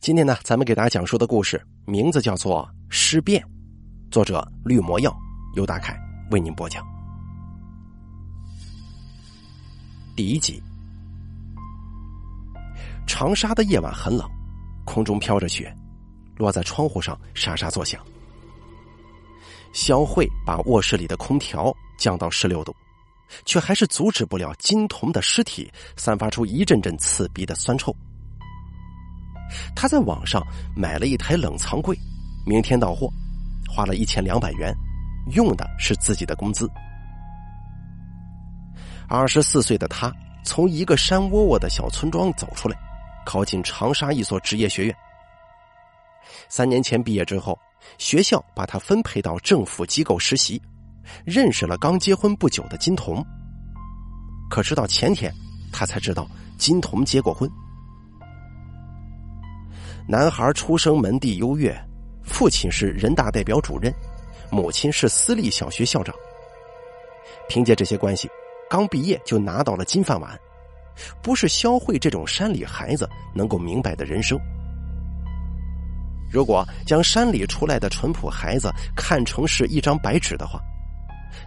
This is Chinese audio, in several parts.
今天呢，咱们给大家讲述的故事名字叫做《尸变》，作者绿魔药，由大凯为您播讲。第一集，长沙的夜晚很冷，空中飘着雪，落在窗户上沙沙作响。肖慧把卧室里的空调降到十六度，却还是阻止不了金童的尸体散发出一阵阵刺鼻的酸臭。他在网上买了一台冷藏柜，明天到货，花了一千两百元，用的是自己的工资。二十四岁的他从一个山窝窝的小村庄走出来，考进长沙一所职业学院。三年前毕业之后，学校把他分配到政府机构实习，认识了刚结婚不久的金童。可直到前天，他才知道金童结过婚。男孩出生门第优越，父亲是人大代表主任，母亲是私立小学校长。凭借这些关系，刚毕业就拿到了金饭碗，不是肖慧这种山里孩子能够明白的人生。如果将山里出来的淳朴孩子看成是一张白纸的话，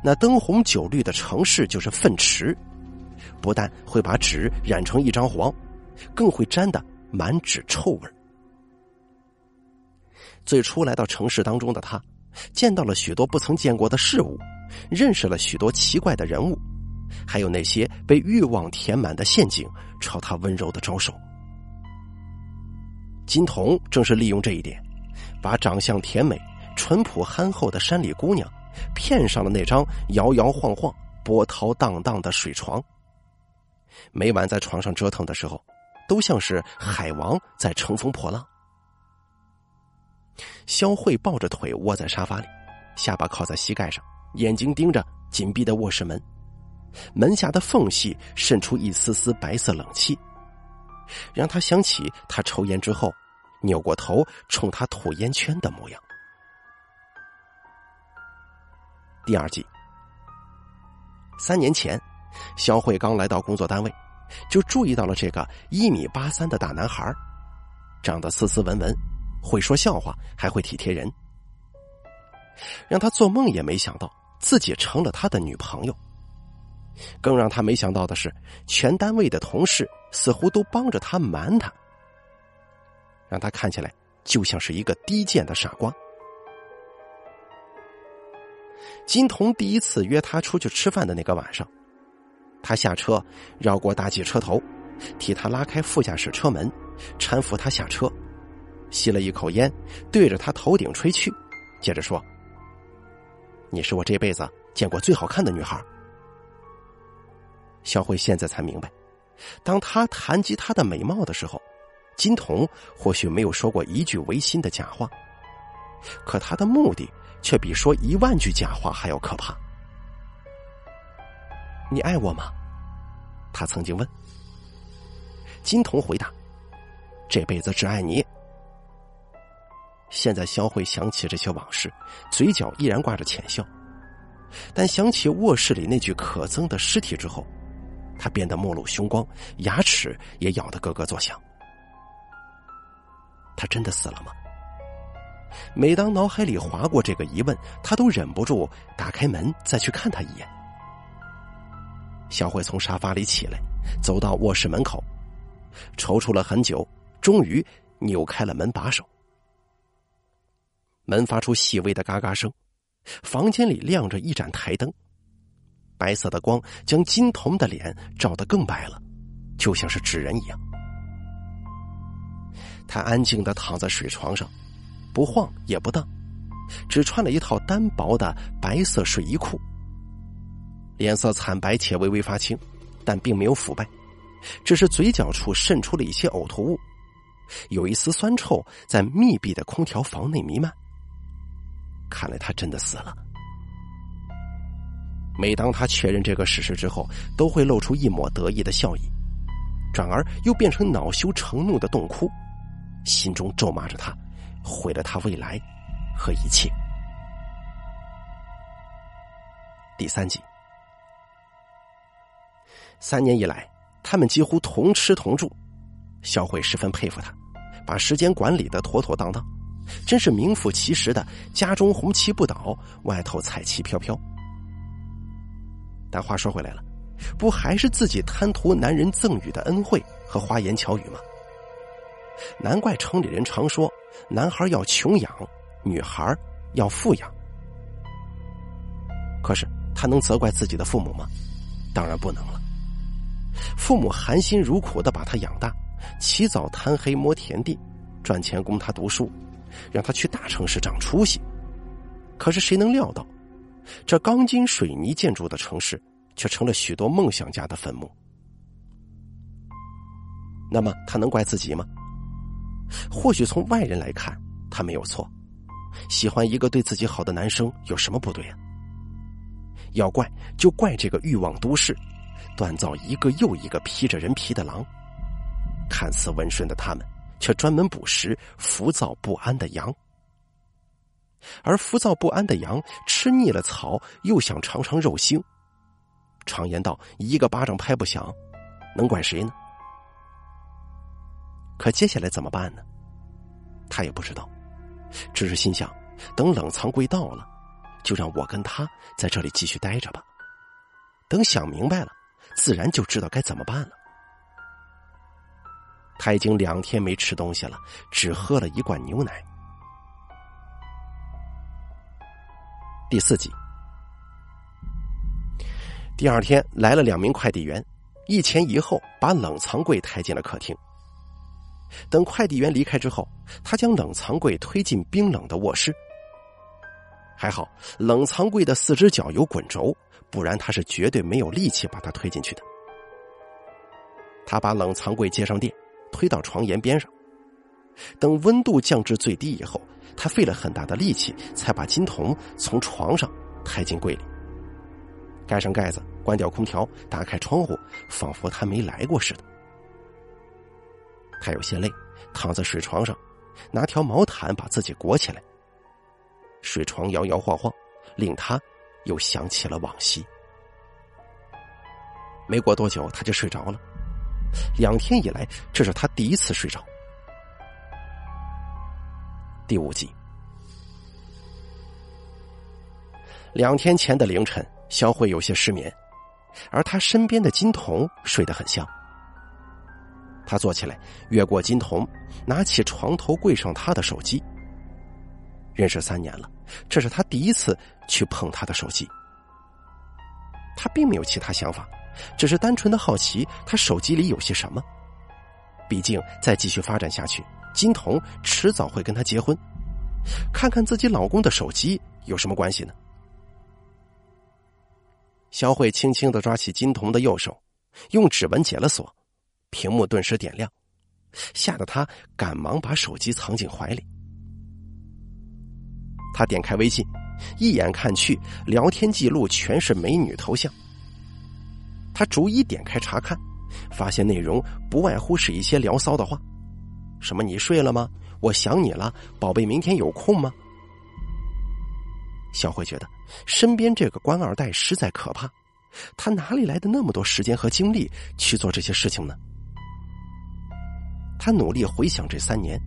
那灯红酒绿的城市就是粪池，不但会把纸染成一张黄，更会沾的满纸臭味最初来到城市当中的他，见到了许多不曾见过的事物，认识了许多奇怪的人物，还有那些被欲望填满的陷阱朝他温柔的招手。金童正是利用这一点，把长相甜美、淳朴憨厚的山里姑娘骗上了那张摇摇晃晃、波涛荡荡的水床。每晚在床上折腾的时候，都像是海王在乘风破浪。肖慧抱着腿窝在沙发里，下巴靠在膝盖上，眼睛盯着紧闭的卧室门，门下的缝隙渗出一丝丝白色冷气，让他想起他抽烟之后扭过头冲他吐烟圈的模样。第二季，三年前，肖慧刚来到工作单位，就注意到了这个一米八三的大男孩，长得斯斯文文。会说笑话，还会体贴人，让他做梦也没想到自己成了他的女朋友。更让他没想到的是，全单位的同事似乎都帮着他瞒他，让他看起来就像是一个低贱的傻瓜。金童第一次约他出去吃饭的那个晚上，他下车绕过大挤车头，替他拉开副驾驶车门，搀扶他下车。吸了一口烟，对着他头顶吹去，接着说：“你是我这辈子见过最好看的女孩。”小慧现在才明白，当他谈及她的美貌的时候，金童或许没有说过一句违心的假话，可他的目的却比说一万句假话还要可怕。你爱我吗？他曾经问。金童回答：“这辈子只爱你。”现在肖慧想起这些往事，嘴角依然挂着浅笑，但想起卧室里那具可憎的尸体之后，他变得目露凶光，牙齿也咬得咯咯作响。他真的死了吗？每当脑海里划过这个疑问，他都忍不住打开门再去看他一眼。小慧从沙发里起来，走到卧室门口，踌躇了很久，终于扭开了门把手。门发出细微的嘎嘎声，房间里亮着一盏台灯，白色的光将金童的脸照得更白了，就像是纸人一样。他安静的躺在水床上，不晃也不荡，只穿了一套单薄的白色睡衣裤，脸色惨白且微微发青，但并没有腐败，只是嘴角处渗出了一些呕吐物，有一丝酸臭在密闭的空调房内弥漫。看来他真的死了。每当他确认这个事实之后，都会露出一抹得意的笑意，转而又变成恼羞成怒的洞哭，心中咒骂着他，毁了他未来和一切。第三集，三年以来，他们几乎同吃同住，小慧十分佩服他，把时间管理的妥妥当当，真是名副其实的家中红旗不倒，外头彩旗飘飘。但话说回来了，不还是自己贪图男人赠予的恩惠和花言巧语吗？难怪城里人常说，男孩要穷养，女孩要富养。可是他能责怪自己的父母吗？当然不能了。父母含辛茹苦的把他养大，起早贪黑摸田地，赚钱供他读书，让他去大城市长出息。可是谁能料到，这钢筋水泥建筑的城市，却成了许多梦想家的坟墓？那么他能怪自己吗？或许从外人来看，他没有错。喜欢一个对自己好的男生有什么不对啊？要怪就怪这个欲望都市，锻造一个又一个披着人皮的狼。看似温顺的他们，却专门捕食浮躁不安的羊。而浮躁不安的羊吃腻了草，又想尝尝肉腥。常言道：“一个巴掌拍不响，能怪谁呢？”可接下来怎么办呢？他也不知道，只是心想：等冷藏柜到了，就让我跟他在这里继续待着吧。等想明白了，自然就知道该怎么办了。他已经两天没吃东西了，只喝了一罐牛奶。第四集，第二天来了两名快递员，一前一后把冷藏柜抬进了客厅。等快递员离开之后，他将冷藏柜推进冰冷的卧室。还好，冷藏柜的四只脚有滚轴，不然他是绝对没有力气把它推进去的。他把冷藏柜接上电，推到床沿边上。等温度降至最低以后，他费了很大的力气才把金童从床上抬进柜里。盖上盖子，关掉空调，打开窗户，仿佛他没来过似的。他有些累，躺在水床上，拿条毛毯把自己裹起来。水床摇摇晃晃，令他又想起了往昔。没过多久，他就睡着了。两天以来，这是他第一次睡着。第五集，两天前的凌晨，肖慧有些失眠，而他身边的金童睡得很香。他坐起来，越过金童，拿起床头柜上他的手机。认识三年了，这是他第一次去碰他的手机。他并没有其他想法，只是单纯的好奇他手机里有些什么。毕竟再继续发展下去，金童迟早会跟他结婚，看看自己老公的手机有什么关系呢？肖慧轻轻的抓起金童的右手，用指纹解了锁。屏幕顿时点亮，吓得他赶忙把手机藏进怀里。他点开微信，一眼看去，聊天记录全是美女头像。他逐一点开查看，发现内容不外乎是一些聊骚的话，什么“你睡了吗？我想你了，宝贝，明天有空吗？”小慧觉得身边这个官二代实在可怕，他哪里来的那么多时间和精力去做这些事情呢？他努力回想这三年，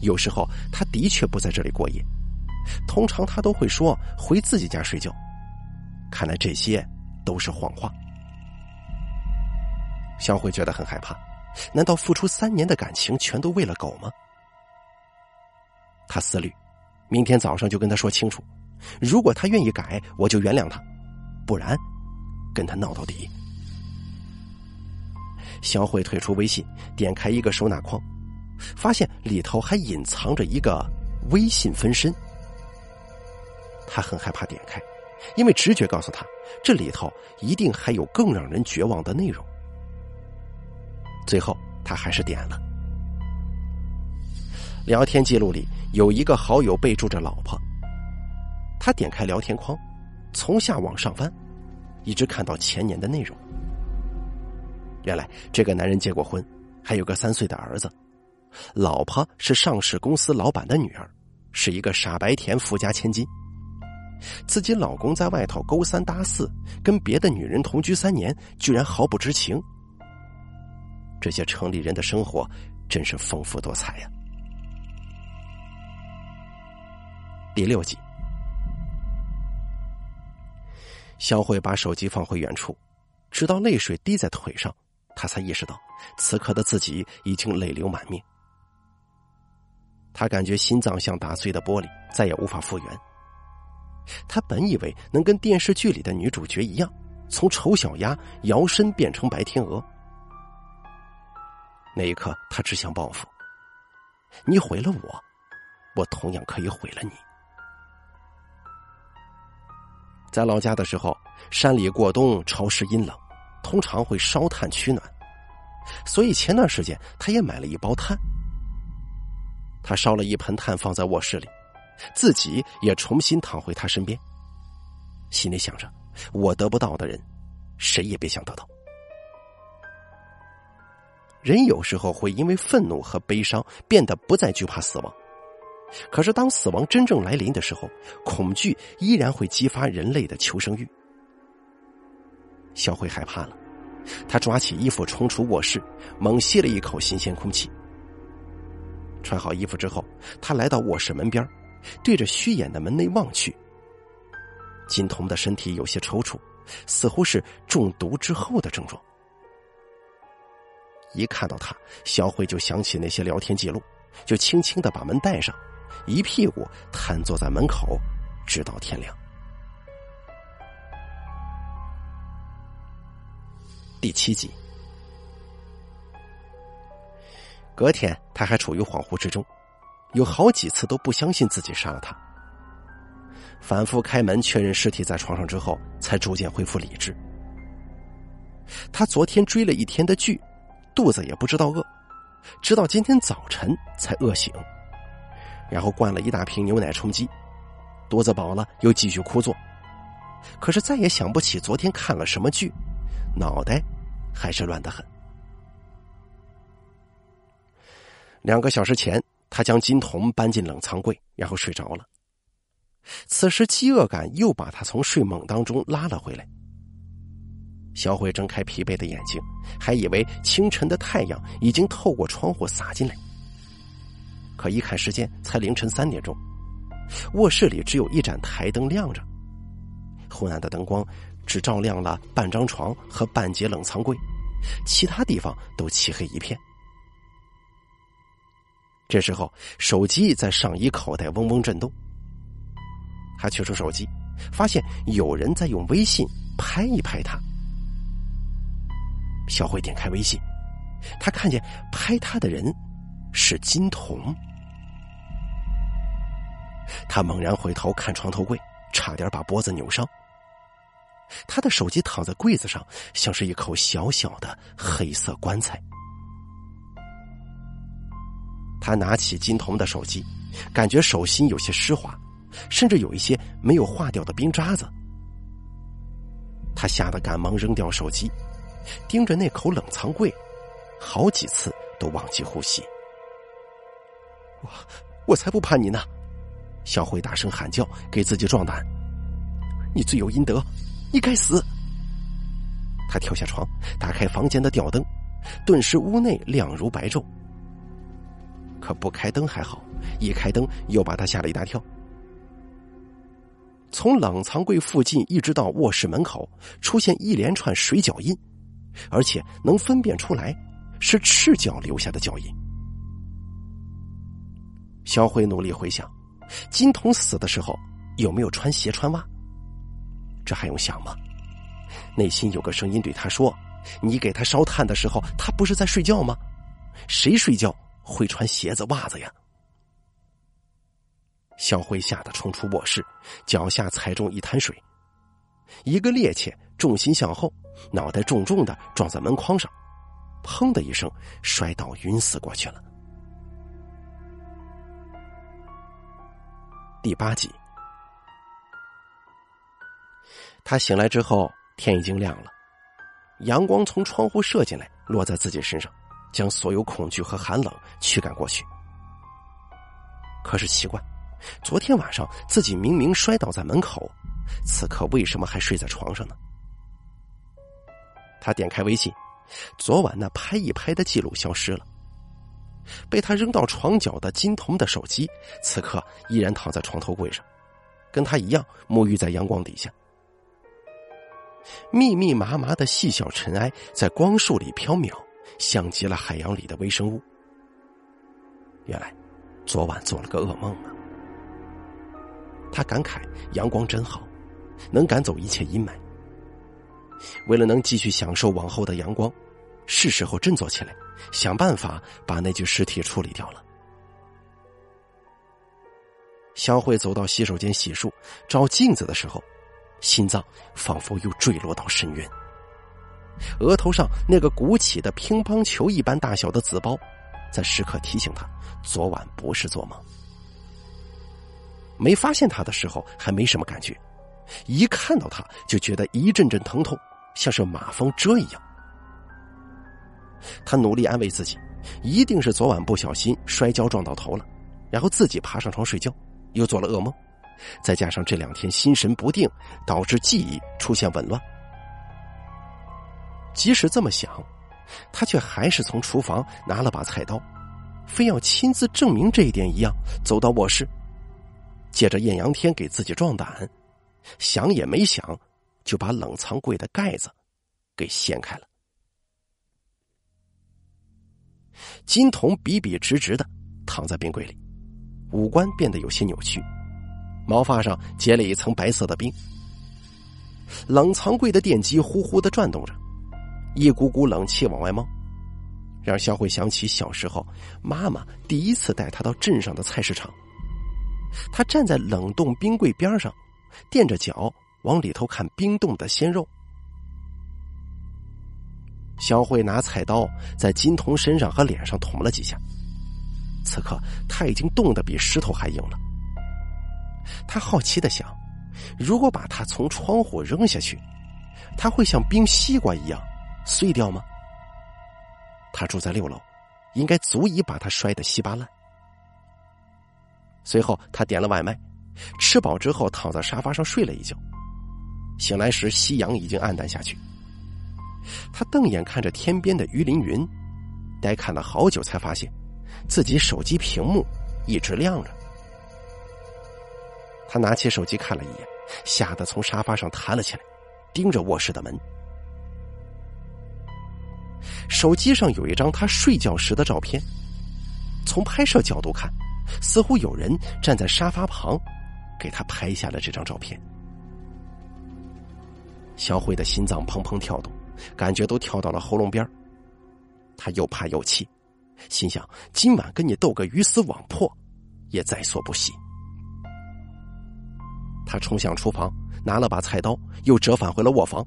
有时候他的确不在这里过夜，通常他都会说回自己家睡觉。看来这些都是谎话。小慧觉得很害怕，难道付出三年的感情全都为了狗吗？他思虑，明天早上就跟他说清楚，如果他愿意改，我就原谅他；不然，跟他闹到底。肖慧退出微信，点开一个收纳框，发现里头还隐藏着一个微信分身。他很害怕点开，因为直觉告诉他，这里头一定还有更让人绝望的内容。最后，他还是点了。聊天记录里有一个好友备注着“老婆”。他点开聊天框，从下往上翻，一直看到前年的内容。原来这个男人结过婚，还有个三岁的儿子，老婆是上市公司老板的女儿，是一个傻白甜富家千金。自己老公在外头勾三搭四，跟别的女人同居三年，居然毫不知情。这些城里人的生活真是丰富多彩呀。第六集小慧把手机放回原处直到泪水滴在腿上她才意识到此刻的自己已经泪流满面。她感觉心脏像打碎的玻璃再也无法复原。她本以为能跟电视剧里的女主角一样从丑小鸭摇身变成白天鹅那一刻，他只想报复。你毁了我，我同样可以毁了你。在老家的时候，山里过冬潮湿阴冷，通常会烧炭取暖，所以前段时间他也买了一包炭。他烧了一盆炭放在卧室里，自己也重新躺回他身边，心里想着：我得不到的人，谁也别想得到。人有时候会因为愤怒和悲伤变得不再惧怕死亡。可是，当死亡真正来临的时候，恐惧依然会激发人类的求生欲。小慧害怕了，她抓起衣服冲出卧室，猛吸了一口新鲜空气。穿好衣服之后，她来到卧室门边，对着虚掩的门内望去。金童的身体有些抽搐，似乎是中毒之后的症状。一看到他，小慧就想起那些聊天记录，就轻轻的把门带上。一屁股瘫坐在门口，直到天亮。第七集，隔天他还处于恍惚之中，有好几次都不相信自己杀了他。反复开门确认尸体在床上之后，才逐渐恢复理智。他昨天追了一天的剧，肚子也不知道饿，直到今天早晨才饿醒。然后灌了一大瓶牛奶充饥，肚子饱了又继续枯坐，可是再也想不起昨天看了什么剧，脑袋还是乱得很。两个小时前，他将金童搬进冷藏柜，然后睡着了。此时饥饿感又把他从睡梦当中拉了回来。小慧睁开疲惫的眼睛，还以为清晨的太阳已经透过窗户洒进来。可一看时间，才凌晨三点钟，卧室里只有一盏台灯亮着，昏暗的灯光只照亮了半张床和半截冷藏柜，其他地方都漆黑一片。这时候，手机在上衣口袋嗡嗡震动，他取出手机，发现有人在用微信拍一拍他。小慧点开微信，他看见拍她的人是金童。他猛然回头看床头柜，差点把脖子扭伤。他的手机躺在柜子上，像是一口小小的黑色棺材。他拿起金童的手机，感觉手心有些湿滑，甚至有一些没有化掉的冰渣子。他吓得赶忙扔掉手机，盯着那口冷藏柜，好几次都忘记呼吸。我我才不怕你呢！小慧大声喊叫，给自己壮胆：“你罪有应得，你该死！”他跳下床，打开房间的吊灯，顿时屋内亮如白昼。可不开灯还好，一开灯又把他吓了一大跳。从冷藏柜附近一直到卧室门口，出现一连串水脚印，而且能分辨出来是赤脚留下的脚印。小慧努力回想。金童死的时候有没有穿鞋穿袜？这还用想吗？内心有个声音对他说：“你给他烧炭的时候，他不是在睡觉吗？谁睡觉会穿鞋子袜子呀？”小辉吓得冲出卧室，脚下踩中一滩水，一个趔趄，重心向后，脑袋重重的撞在门框上，砰的一声摔倒，晕死过去了。第八集，他醒来之后，天已经亮了，阳光从窗户射进来，落在自己身上，将所有恐惧和寒冷驱赶过去。可是奇怪，昨天晚上自己明明摔倒在门口，此刻为什么还睡在床上呢？他点开微信，昨晚那拍一拍的记录消失了，被他扔到床角的金童的手机，此刻依然躺在床头柜上，跟他一样沐浴在阳光底下。密密麻麻的细小尘埃在光束里飘渺，像极了海洋里的微生物。原来，昨晚做了个噩梦啊！他感慨：阳光真好，能赶走一切阴霾。为了能继续享受往后的阳光，是时候振作起来，想办法把那具尸体处理掉了。肖慧走到洗手间洗漱，照镜子的时候，心脏仿佛又坠落到深渊。额头上那个鼓起的乒乓球一般大小的紫包，在时刻提醒他，昨晚不是做梦。没发现他的时候还没什么感觉，一看到他就觉得一阵阵疼痛，像是马蜂蛰一样。他努力安慰自己，一定是昨晚不小心摔跤撞到头了，然后自己爬上床睡觉，又做了噩梦，再加上这两天心神不定，导致记忆出现紊乱。即使这么想，他却还是从厨房拿了把菜刀，非要亲自证明这一点一样，走到卧室，借着艳阳天给自己壮胆，想也没想，就把冷藏柜的盖子给掀开了。金童笔笔直直的躺在冰柜里，五官变得有些扭曲，毛发上结了一层白色的冰。冷藏柜的电机呼呼的转动着，一股股冷气往外冒，让肖慧想起小时候妈妈第一次带她到镇上的菜市场。她站在冷冻冰柜边上，垫着脚往里头看冰冻的鲜肉。小慧拿菜刀在金童身上和脸上捅了几下，此刻他已经冻得比石头还硬了。他好奇的想：如果把他从窗户扔下去，他会像冰西瓜一样碎掉吗？他住在六楼，应该足以把他摔得稀巴烂。随后，他点了外卖，吃饱之后躺在沙发上睡了一觉。醒来时，夕阳已经暗淡下去。他瞪眼看着天边的鱼鳞云，呆看了好久，才发现自己手机屏幕一直亮着。他拿起手机看了一眼，吓得从沙发上弹了起来，盯着卧室的门。手机上有一张他睡觉时的照片，从拍摄角度看，似乎有人站在沙发旁，给他拍下了这张照片。小慧的心脏砰砰跳动。感觉都跳到了喉咙边他又怕又气，心想今晚跟你斗个鱼死网破，也在所不惜。他冲向厨房，拿了把菜刀，又折返回了卧房。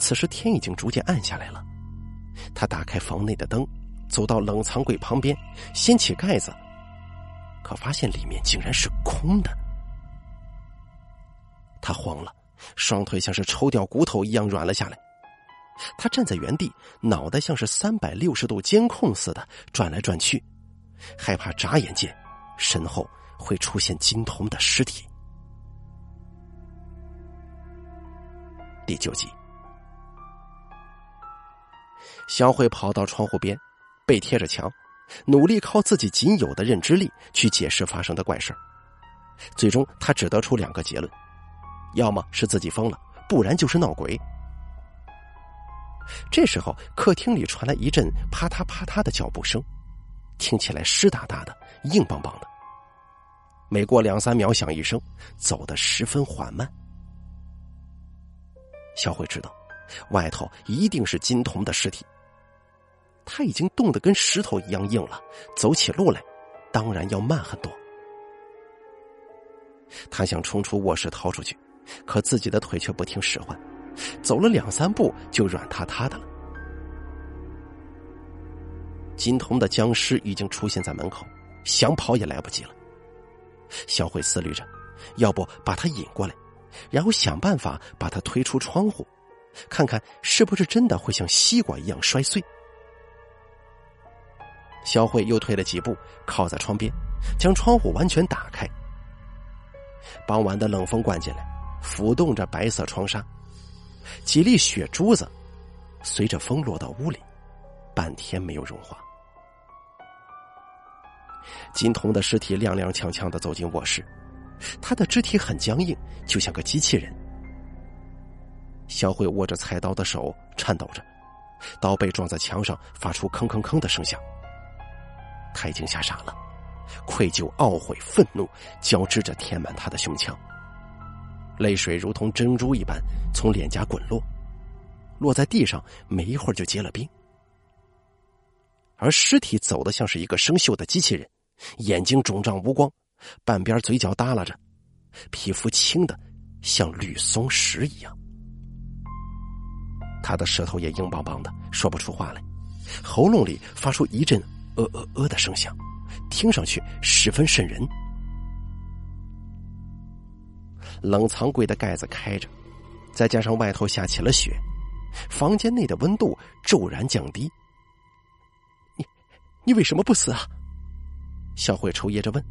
此时天已经逐渐暗下来了，他打开房内的灯，走到冷藏柜旁边，掀起盖子，可发现里面竟然是空的。他慌了。双腿像是抽掉骨头一样软了下来，他站在原地，脑袋像是三百六十度监控似的转来转去，害怕眨眼间身后会出现金童的尸体。第九集，小慧跑到窗户边，背贴着墙，努力靠自己仅有的认知力去解释发生的怪事最终，他只得出两个结论。要么是自己疯了，不然就是闹鬼。这时候，客厅里传来一阵啪嗒啪嗒的脚步声，听起来湿哒哒的、硬邦邦的。每过两三秒响一声，走得十分缓慢。小慧知道，外头一定是金童的尸体。他已经冻得跟石头一样硬了，走起路来当然要慢很多。他想冲出卧室逃出去。可自己的腿却不听使唤，走了两三步就软塌塌的了。金童的僵尸已经出现在门口，想跑也来不及了。小慧思虑着，要不把他引过来，然后想办法把他推出窗户，看看是不是真的会像西瓜一样摔碎。小慧又退了几步，靠在窗边，将窗户完全打开。傍晚的冷风灌进来。浮动着白色窗纱，几粒雪珠子随着风落到屋里，半天没有融化。金童的尸体踉踉跄跄的走进卧室，他的肢体很僵硬，就像个机器人。小慧握着菜刀的手颤抖着，刀被撞在墙上，发出吭吭吭的声响。他已经吓傻了，愧疚、懊悔、愤怒交织着填满他的胸腔，泪水如同珍珠一般从脸颊滚落，落在地上，没一会儿就结了冰。而尸体走的像是一个生锈的机器人，眼睛肿胀无光，半边嘴角耷拉着，皮肤青的像绿松石一样。他的舌头也硬邦邦的，说不出话来，喉咙里发出一阵“呃呃呃”的声响，听上去十分瘆人。冷藏柜的盖子开着，再加上外头下起了雪，房间内的温度骤然降低。你你为什么不死啊？小慧抽噎着问。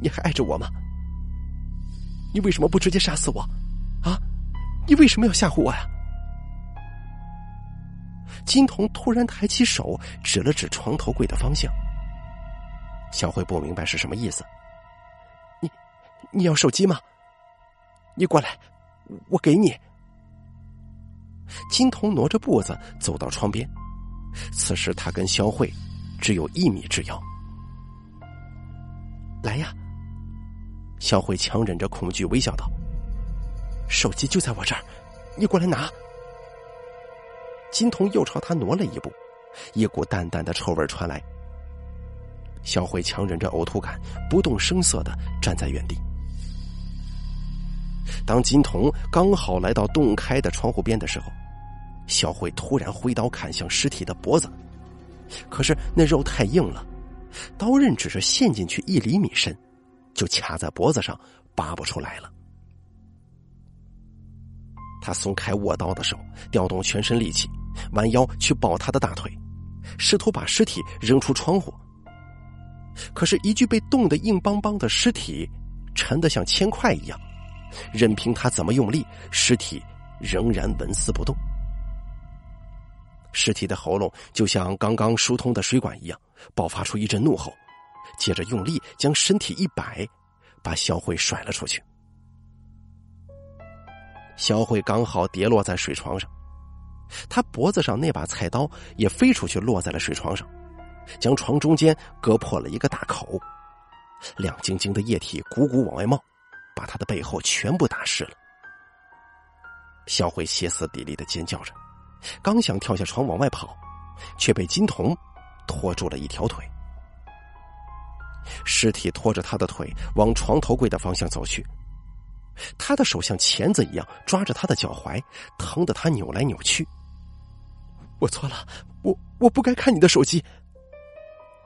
你还爱着我吗？你为什么不直接杀死我？啊？你为什么要吓唬我呀？金童突然抬起手指了指床头柜的方向。小慧不明白是什么意思。你，要手机吗？你过来，我给你。金童挪着步子走到窗边。此时他跟肖慧只有一米之遥。来呀！肖慧强忍着恐惧微笑道：“手机就在我这儿，你过来拿。”金童又朝他挪了一步，一股淡淡的臭味传来。肖慧强忍着呕吐感，不动声色的站在原地。当金童刚好来到洞开的窗户边的时候。小慧突然挥刀砍向尸体的脖子，可是那肉太硬了，刀刃只是陷进去一厘米深，就卡在脖子上，拔不出来了。他松开握刀的手，调动全身力气，弯腰去抱他的大腿，试图把尸体扔出窗户。可是，一具被冻得硬邦邦的尸体，沉得像铅块一样，任凭他怎么用力，尸体仍然纹丝不动。尸体的喉咙就像刚刚疏通的水管一样，爆发出一阵怒吼，接着用力将身体一摆，把小慧甩了出去。小慧刚好跌落在水床上，她脖子上那把菜刀也飞出去落在了水床上，将床中间割破了一个大口，亮晶晶的液体鼓鼓往外冒，把他的背后全部打湿了。小慧歇斯底里的尖叫着。刚想跳下床往外跑，却被金童拖住了一条腿。尸体拖着他的腿往床头柜的方向走去，他的手像钳子一样抓着他的脚踝，疼得他扭来扭去。我错了，我我不该看你的手机。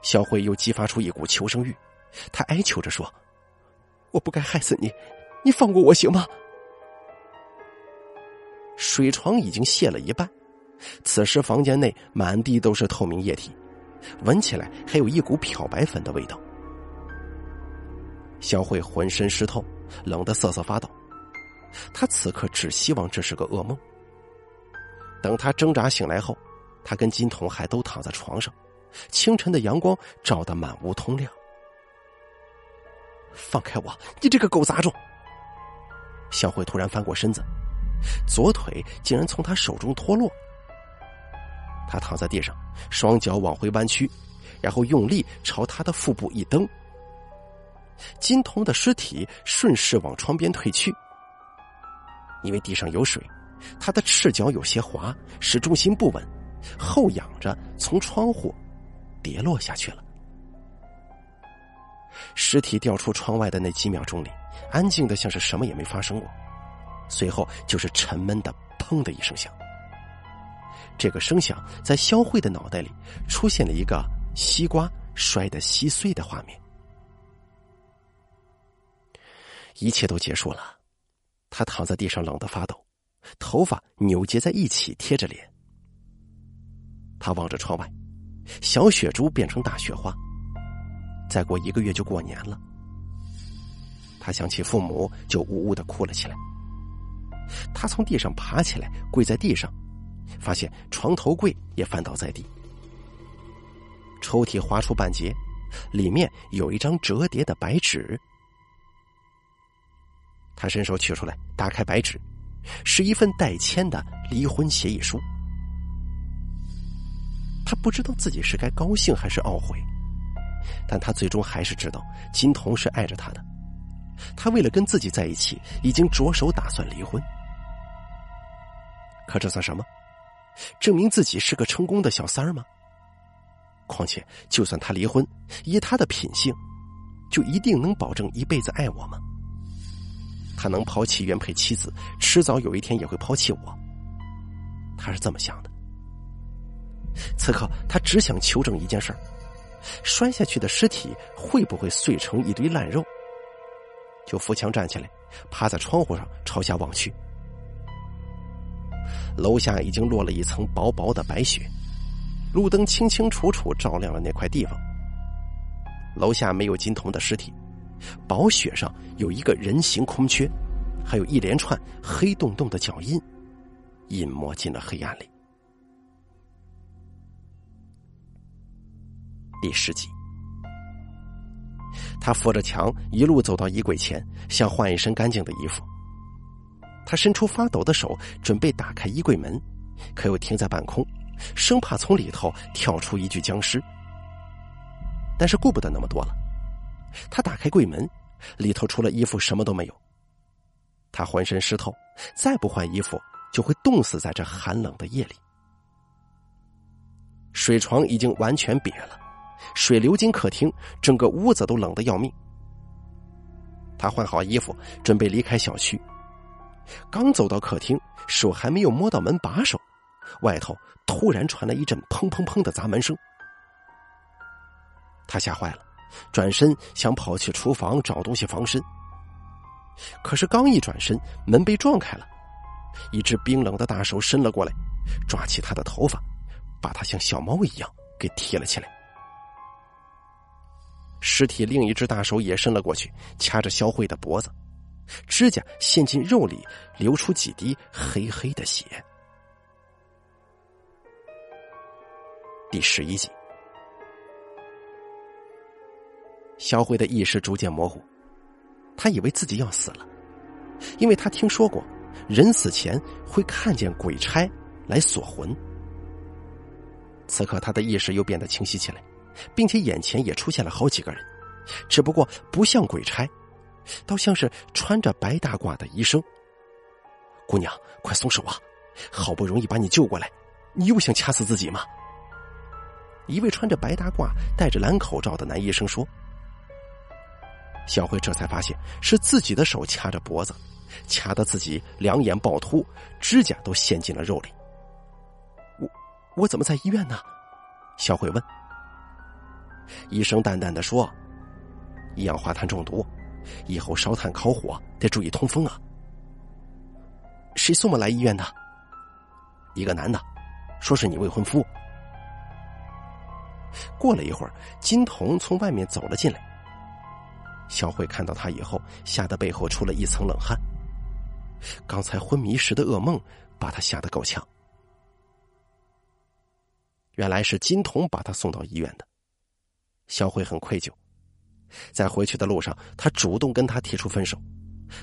小慧又激发出一股求生欲，她哀求着说：“我不该害死你，你放过我行吗？”水床已经卸了一半。此时，房间内满地都是透明液体，闻起来还有一股漂白粉的味道。小慧浑身湿透，冷得瑟瑟发抖。她此刻只希望这是个噩梦。等她挣扎醒来后，她跟金童还都躺在床上，清晨的阳光照得满屋通亮。放开我，你这个狗杂种！小慧突然翻过身子，左腿竟然从他手中脱落。他躺在地上，双脚往回弯曲，然后用力朝他的腹部一蹬。金童的尸体顺势往窗边退去，因为地上有水，他的赤脚有些滑，使重心不稳，后仰着从窗户跌落下去了。尸体掉出窗外的那几秒钟里，安静的像是什么也没发生过，随后就是沉闷的“砰”的一声响。这个声响在肖慧的脑袋里出现了一个西瓜摔得稀碎的画面。一切都结束了，他躺在地上冷得发抖，头发扭结在一起贴着脸。他望着窗外，小雪珠变成大雪花，再过一个月就过年了。他想起父母，就呜呜的哭了起来。他从地上爬起来，跪在地上。发现床头柜也翻倒在地，抽屉划出半截，里面有一张折叠的白纸。他伸手取出来，打开白纸，是一份代签的离婚协议书。他不知道自己是该高兴还是懊悔，但他最终还是知道金童是爱着他的。他为了跟自己在一起，已经着手打算离婚。可这算什么？证明自己是个成功的小三儿吗？况且，就算他离婚，以他的品性，就一定能保证一辈子爱我吗？他能抛弃原配妻子，迟早有一天也会抛弃我。他是这么想的。此刻，他只想求证一件事儿：摔下去的尸体会不会碎成一堆烂肉？就扶墙站起来，趴在窗户上朝下望去。楼下已经落了一层薄薄的白雪，路灯清清楚楚照亮了那块地方。楼下没有金童的尸体，薄雪上有一个人形空缺，还有一连串黑洞洞的脚印，隐没进了黑暗里。第十集，他扶着墙一路走到衣柜前，想换一身干净的衣服。他伸出发抖的手，准备打开衣柜门，可又停在半空，生怕从里头跳出一具僵尸。但是顾不得那么多了，他打开柜门，里头除了衣服什么都没有。他浑身湿透，再不换衣服就会冻死在这寒冷的夜里。水床已经完全瘪了，水流进客厅，整个屋子都冷得要命。他换好衣服，准备离开小区。刚走到客厅，手还没有摸到门把手，外头突然传来一阵砰砰砰的砸门声。他吓坏了，转身想跑去厨房找东西防身。可是刚一转身，门被撞开了，一只冰冷的大手伸了过来，抓起他的头发，把他像小猫一样给提了起来。尸体另一只大手也伸了过去，掐着肖慧的脖子。指甲陷进肉里，流出几滴黑黑的血。第十一集，肖慧的意识逐渐模糊，他以为自己要死了，因为他听说过人死前会看见鬼差来锁魂。此刻他的意识又变得清晰起来，并且眼前也出现了好几个人，只不过不像鬼差。倒像是穿着白大褂的医生。姑娘，快松手啊！好不容易把你救过来，你又想掐死自己吗？一位穿着白大褂、戴着蓝口罩的男医生说。小慧这才发现是自己的手掐着脖子，掐得自己两眼暴突，指甲都陷进了肉里。我我怎么在医院呢？小慧问。医生淡淡的说：“一氧化碳中毒。”以后烧炭烤火得注意通风啊！谁送我来医院的？一个男的，说是你未婚夫。过了一会儿，金童从外面走了进来。小慧看到他以后，吓得背后出了一层冷汗。刚才昏迷时的噩梦把他吓得够呛。原来是金童把他送到医院的。肖慧很愧疚。在回去的路上，他主动跟他提出分手，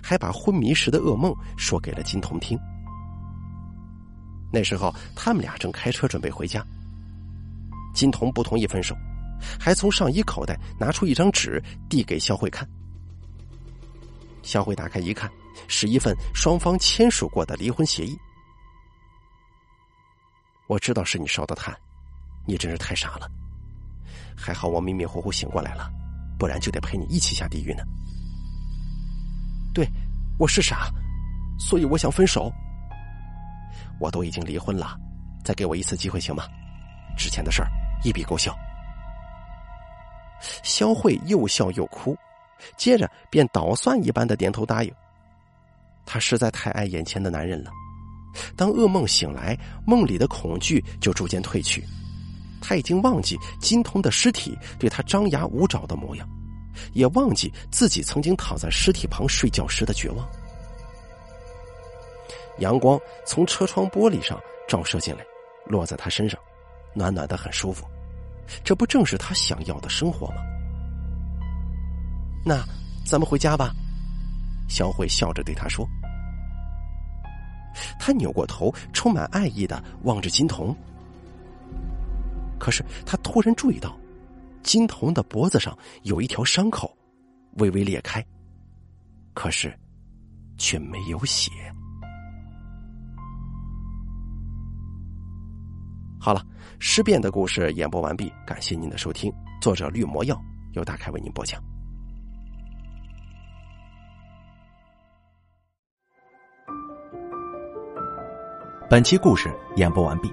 还把昏迷时的噩梦说给了金童听。那时候，他们俩正开车准备回家。金童不同意分手，还从上衣口袋拿出一张纸递给肖慧看。肖慧打开一看，是一份双方签署过的离婚协议。我知道是你烧的炭，你真是太傻了。还好我迷迷糊糊醒过来了。不然就得陪你一起下地狱呢。对，我是傻，所以我想分手。我都已经离婚了，再给我一次机会行吗？之前的事儿一笔勾销。肖慧又笑又哭，接着便捣蒜一般的点头答应。她实在太爱眼前的男人了。当噩梦醒来，梦里的恐惧就逐渐褪去。他已经忘记金童的尸体对他张牙舞爪的模样，也忘记自己曾经躺在尸体旁睡觉时的绝望。阳光从车窗玻璃上照射进来，落在他身上，暖暖的，很舒服。这不正是他想要的生活吗？那咱们回家吧。小慧笑着对他说。他扭过头，充满爱意的望着金童。可是他突然注意到，金童的脖子上有一条伤口，微微裂开，可是却没有血。好了，尸变的故事演播完毕，感谢您的收听。作者绿魔药由大开为您播讲。本期故事演播完毕。